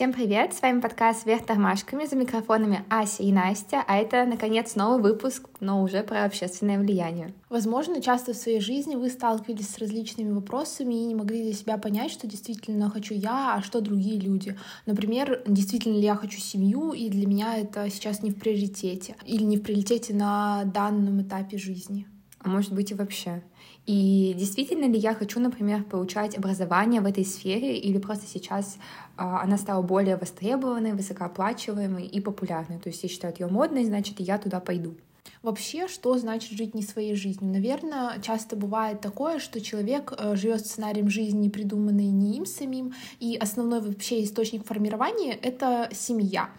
Всем привет! С вами подкаст «Вверх тормашками» за микрофонами Ася и Настя, а это, наконец, новый выпуск, но уже про общественное влияние. Возможно, часто в своей жизни вы сталкивались с различными вопросами и не могли для себя понять, что действительно хочу я, а что другие люди. Например, действительно ли я хочу семью, и для меня это сейчас не в приоритете, или не в приоритете на данном этапе жизни. А может быть и вообще. И действительно ли я хочу, например, получать образование в этой сфере, или просто сейчас а, она стала более востребованной, высокооплачиваемой и популярной. То есть я считаю ее модной, значит, я туда пойду. Вообще, что значит жить не своей жизнью? Наверное, часто бывает такое, что человек э, живет сценарием жизни, придуманный не им самим, и основной вообще источник формирования — это семья.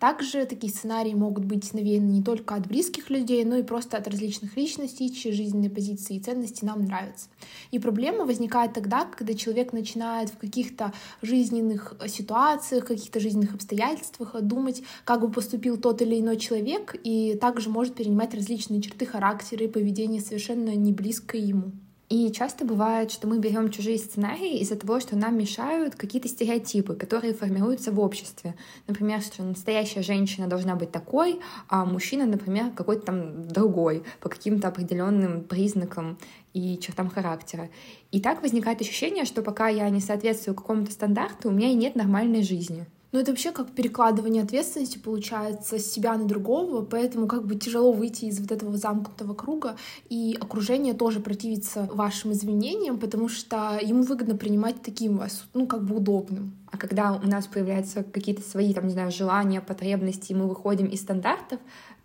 Также такие сценарии могут быть навеяны не только от близких людей, но и просто от различных личностей, чьи жизненные позиции и ценности нам нравятся. И проблема возникает тогда, когда человек начинает в каких-то жизненных ситуациях, каких-то жизненных обстоятельствах думать, как бы поступил тот или иной человек, и также может перенимать различные черты характера и поведения совершенно не близко ему. И часто бывает, что мы берем чужие сценарии из-за того, что нам мешают какие-то стереотипы, которые формируются в обществе. Например, что настоящая женщина должна быть такой, а мужчина, например, какой-то там другой, по каким-то определенным признакам и чертам характера. И так возникает ощущение, что пока я не соответствую какому-то стандарту, у меня и нет нормальной жизни. Ну, это вообще как перекладывание ответственности получается с себя на другого, поэтому как бы тяжело выйти из вот этого замкнутого круга, и окружение тоже противится вашим извинениям, потому что ему выгодно принимать таким вас, ну, как бы удобным. А когда у нас появляются какие-то свои, там, не знаю, желания, потребности, и мы выходим из стандартов,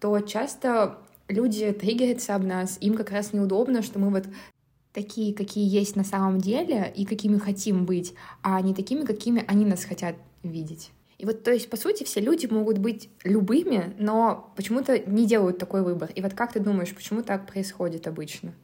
то часто люди триггерятся об нас, им как раз неудобно, что мы вот такие, какие есть на самом деле и какими хотим быть, а не такими, какими они нас хотят видеть. И вот, то есть, по сути, все люди могут быть любыми, но почему-то не делают такой выбор. И вот как ты думаешь, почему так происходит обычно?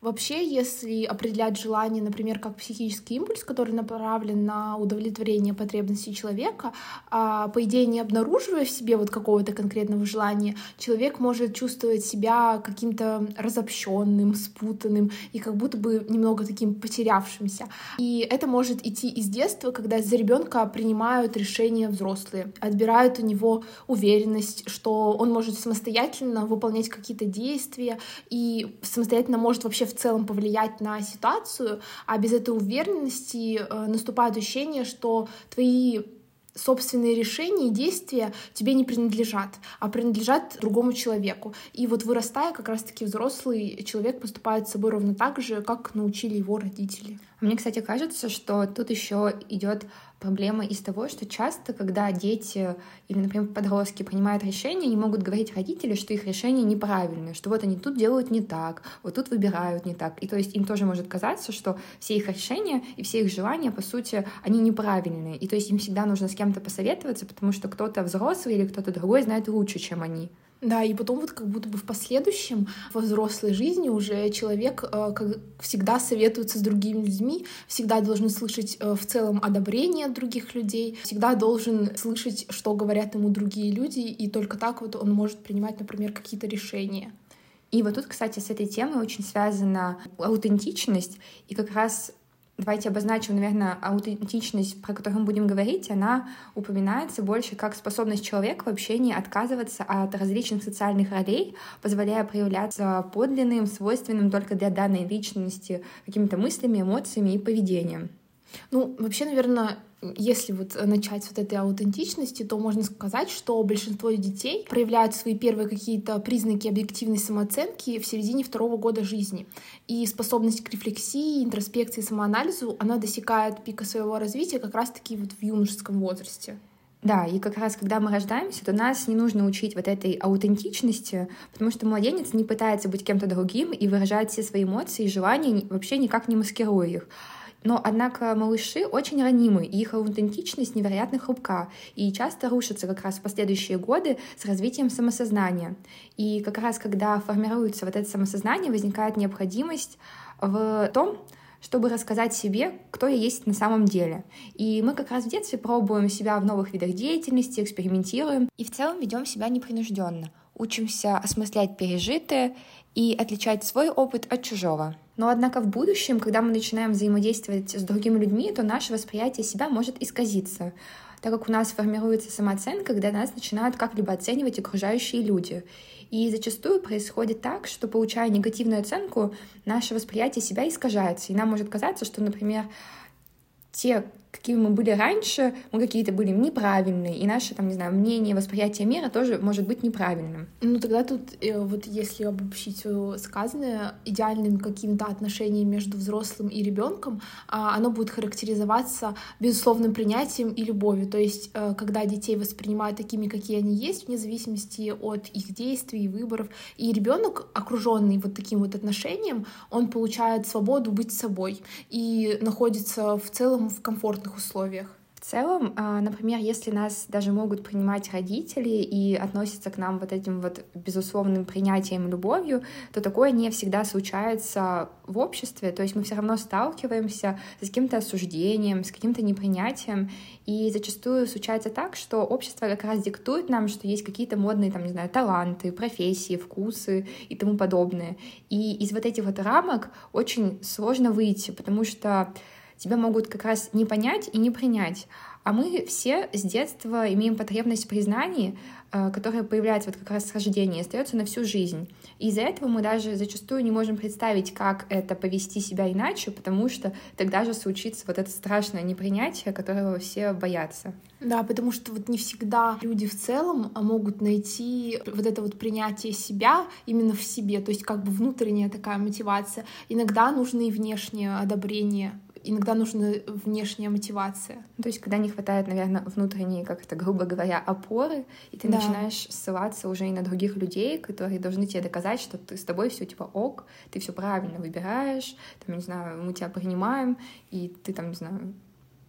Вообще, если определять желание, например, как психический импульс, который направлен на удовлетворение потребностей человека, а, по идее, не обнаруживая в себе вот какого-то конкретного желания, человек может чувствовать себя каким-то разобщенным, спутанным и как будто бы немного таким потерявшимся. И это может идти из детства, когда за ребенка принимают решения взрослые, отбирают у него уверенность, что он может самостоятельно выполнять какие-то действия и самостоятельно может вообще в целом повлиять на ситуацию, а без этой уверенности э, наступает ощущение, что твои собственные решения и действия тебе не принадлежат, а принадлежат другому человеку. И вот вырастая, как раз-таки взрослый человек поступает с собой ровно так же, как научили его родители. Мне, кстати, кажется, что тут еще идет проблема из того, что часто, когда дети или, например, подростки принимают решения, они могут говорить родителям, что их решение неправильное, что вот они тут делают не так, вот тут выбирают не так. И то есть им тоже может казаться, что все их решения и все их желания, по сути, они неправильные. И то есть им всегда нужно с кем-то посоветоваться, потому что кто-то взрослый или кто-то другой знает лучше, чем они. Да, и потом вот как будто бы в последующем, во взрослой жизни уже человек, э, как всегда, советуется с другими людьми, всегда должен слышать э, в целом одобрение других людей, всегда должен слышать, что говорят ему другие люди, и только так вот он может принимать, например, какие-то решения. И вот тут, кстати, с этой темой очень связана аутентичность, и как раз Давайте обозначим, наверное, аутентичность, про которую мы будем говорить, она упоминается больше как способность человека в общении отказываться от различных социальных ролей, позволяя проявляться подлинным, свойственным только для данной личности какими-то мыслями, эмоциями и поведением. Ну, вообще, наверное, если вот начать с вот этой аутентичности, то можно сказать, что большинство детей проявляют свои первые какие-то признаки объективной самооценки в середине второго года жизни. И способность к рефлексии, интроспекции, самоанализу, она достигает пика своего развития как раз-таки вот в юношеском возрасте. Да, и как раз когда мы рождаемся, то нас не нужно учить вот этой аутентичности, потому что младенец не пытается быть кем-то другим и выражать все свои эмоции и желания, вообще никак не маскируя их. Но, однако, малыши очень ранимы, и их аутентичность невероятно хрупка, и часто рушится как раз в последующие годы с развитием самосознания. И как раз когда формируется вот это самосознание, возникает необходимость в том, чтобы рассказать себе, кто я есть на самом деле. И мы как раз в детстве пробуем себя в новых видах деятельности, экспериментируем и в целом ведем себя непринужденно, учимся осмыслять пережитое и отличать свой опыт от чужого. Но однако в будущем, когда мы начинаем взаимодействовать с другими людьми, то наше восприятие себя может исказиться. так как у нас формируется самооценка, когда нас начинают как-либо оценивать окружающие люди. И зачастую происходит так, что, получая негативную оценку, наше восприятие себя искажается. И нам может казаться, что, например, те какими мы были раньше, мы какие-то были неправильные, и наше, там, не знаю, мнение, восприятие мира тоже может быть неправильным. Ну, тогда тут, э, вот если обобщить все сказанное, идеальным каким-то отношением между взрослым и ребенком, а, оно будет характеризоваться безусловным принятием и любовью. То есть, э, когда детей воспринимают такими, какие они есть, вне зависимости от их действий и выборов, и ребенок, окруженный вот таким вот отношением, он получает свободу быть собой и находится в целом в комфортном комфортных условиях. В целом, а, например, если нас даже могут принимать родители и относятся к нам вот этим вот безусловным принятием любовью, то такое не всегда случается в обществе, то есть мы все равно сталкиваемся с каким-то осуждением, с каким-то непринятием, и зачастую случается так, что общество как раз диктует нам, что есть какие-то модные, там, не знаю, таланты, профессии, вкусы и тому подобное. И из вот этих вот рамок очень сложно выйти, потому что тебя могут как раз не понять и не принять. А мы все с детства имеем потребность в признании, э, которая появляется вот как раз с рождения и остается на всю жизнь. И из-за этого мы даже зачастую не можем представить, как это повести себя иначе, потому что тогда же случится вот это страшное непринятие, которого все боятся. Да, потому что вот не всегда люди в целом а, могут найти вот это вот принятие себя именно в себе, то есть как бы внутренняя такая мотивация. Иногда нужно и внешнее одобрение иногда нужна внешняя мотивация. Ну, то есть, когда не хватает, наверное, внутренней, как это, грубо говоря, опоры, и ты да. начинаешь ссылаться уже и на других людей, которые должны тебе доказать, что ты с тобой все типа ок, ты все правильно выбираешь, там, не знаю, мы тебя принимаем, и ты там, не знаю,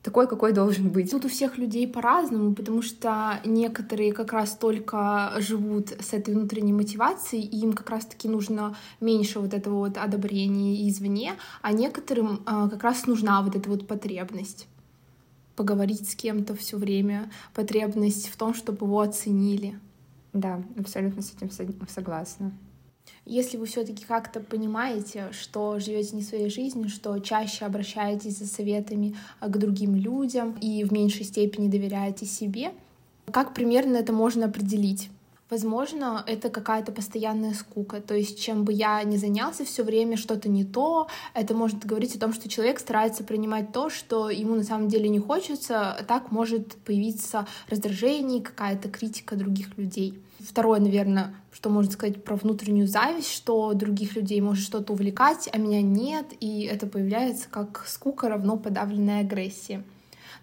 такой, какой должен быть. Тут у всех людей по-разному, потому что некоторые как раз только живут с этой внутренней мотивацией, и им как раз-таки нужно меньше вот этого вот одобрения извне, а некоторым а, как раз нужна вот эта вот потребность поговорить с кем-то все время, потребность в том, чтобы его оценили. Да, абсолютно с этим согласна. Если вы все-таки как-то понимаете, что живете не своей жизнью, что чаще обращаетесь за советами а, к другим людям и в меньшей степени доверяете себе, как примерно это можно определить? Возможно, это какая-то постоянная скука. То есть, чем бы я ни занялся, все время что-то не то. Это может говорить о том, что человек старается принимать то, что ему на самом деле не хочется. Так может появиться раздражение, какая-то критика других людей. Второе, наверное, что можно сказать про внутреннюю зависть, что других людей может что-то увлекать, а меня нет, и это появляется как скука равно подавленная агрессия.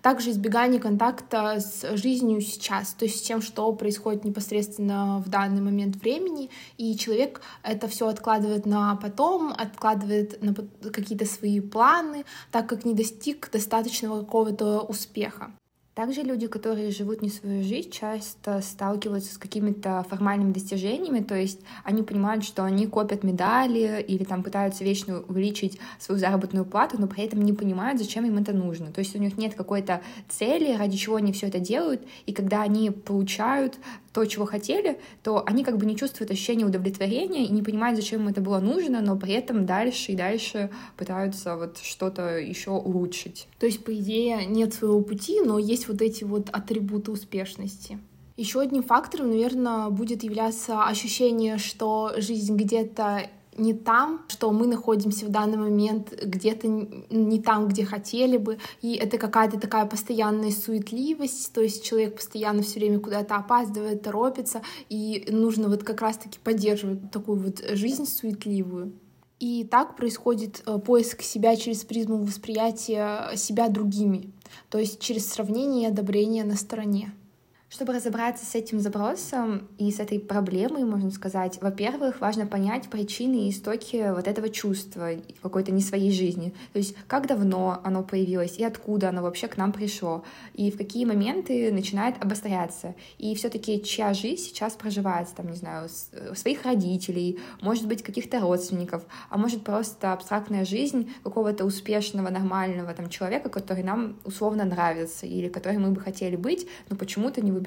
Также избегание контакта с жизнью сейчас, то есть с тем, что происходит непосредственно в данный момент времени, и человек это все откладывает на потом, откладывает на какие-то свои планы, так как не достиг достаточного какого-то успеха. Также люди, которые живут не свою жизнь, часто сталкиваются с какими-то формальными достижениями, то есть они понимают, что они копят медали или там пытаются вечно увеличить свою заработную плату, но при этом не понимают, зачем им это нужно. То есть у них нет какой-то цели, ради чего они все это делают, и когда они получают то, чего хотели, то они как бы не чувствуют ощущения удовлетворения и не понимают, зачем им это было нужно, но при этом дальше и дальше пытаются вот что-то еще улучшить. То есть, по идее, нет своего пути, но есть вот эти вот атрибуты успешности. Еще одним фактором, наверное, будет являться ощущение, что жизнь где-то не там, что мы находимся в данный момент где-то не там, где хотели бы, и это какая-то такая постоянная суетливость, то есть человек постоянно все время куда-то опаздывает, торопится, и нужно вот как раз-таки поддерживать такую вот жизнь суетливую. И так происходит э, поиск себя через призму восприятия себя другими, то есть через сравнение и одобрение на стороне. Чтобы разобраться с этим запросом и с этой проблемой, можно сказать, во-первых, важно понять причины и истоки вот этого чувства какой-то не своей жизни. То есть как давно оно появилось и откуда оно вообще к нам пришло, и в какие моменты начинает обостряться. И все таки чья жизнь сейчас проживается, там, не знаю, своих родителей, может быть, каких-то родственников, а может просто абстрактная жизнь какого-то успешного, нормального там человека, который нам условно нравится или который мы бы хотели быть, но почему-то не выбираем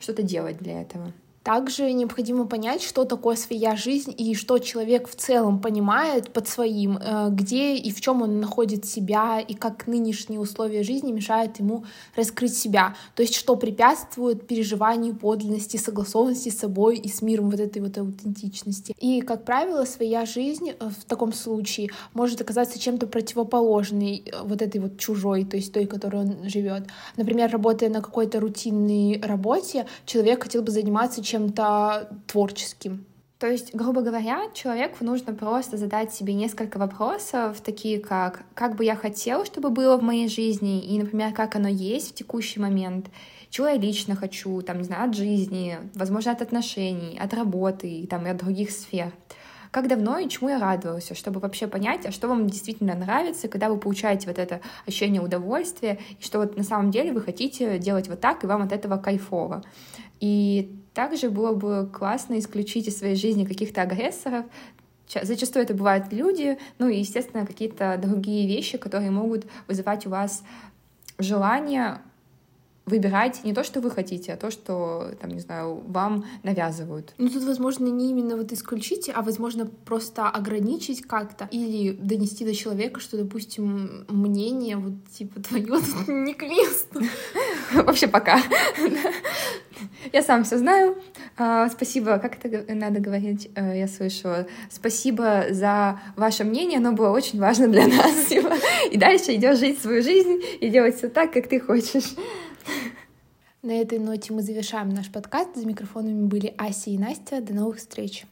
что-то делать для этого. Также необходимо понять, что такое своя жизнь и что человек в целом понимает под своим, э, где и в чем он находит себя, и как нынешние условия жизни мешают ему раскрыть себя. То есть что препятствует переживанию подлинности, согласованности с собой и с миром вот этой вот аутентичности. И, как правило, своя жизнь э, в таком случае может оказаться чем-то противоположной э, вот этой вот чужой, то есть той, которой он живет. Например, работая на какой-то рутинной работе, человек хотел бы заниматься чем чем-то творческим. То есть, грубо говоря, человеку нужно просто задать себе несколько вопросов, такие как «как бы я хотел, чтобы было в моей жизни?» и, например, «как оно есть в текущий момент?» чего я лично хочу, там, не знаю, от жизни, возможно, от отношений, от работы там, и от других сфер. Как давно и чему я радовался, чтобы вообще понять, а что вам действительно нравится, когда вы получаете вот это ощущение удовольствия, и что вот на самом деле вы хотите делать вот так, и вам от этого кайфово. И также было бы классно исключить из своей жизни каких-то агрессоров. Зачастую это бывают люди, ну и, естественно, какие-то другие вещи, которые могут вызывать у вас желание выбирать не то, что вы хотите, а то, что, там, не знаю, вам навязывают. Ну, тут, возможно, не именно вот исключить, а, возможно, просто ограничить как-то или донести до человека, что, допустим, мнение вот, типа, твое не к месту. Вообще пока. Я сам все знаю. А, спасибо, как это надо говорить, э, я слышала. Спасибо за ваше мнение, оно было очень важно для нас. И дальше идешь жить свою жизнь и делать все так, как ты хочешь. На этой ноте мы завершаем наш подкаст. За микрофонами были Ася и Настя. До новых встреч!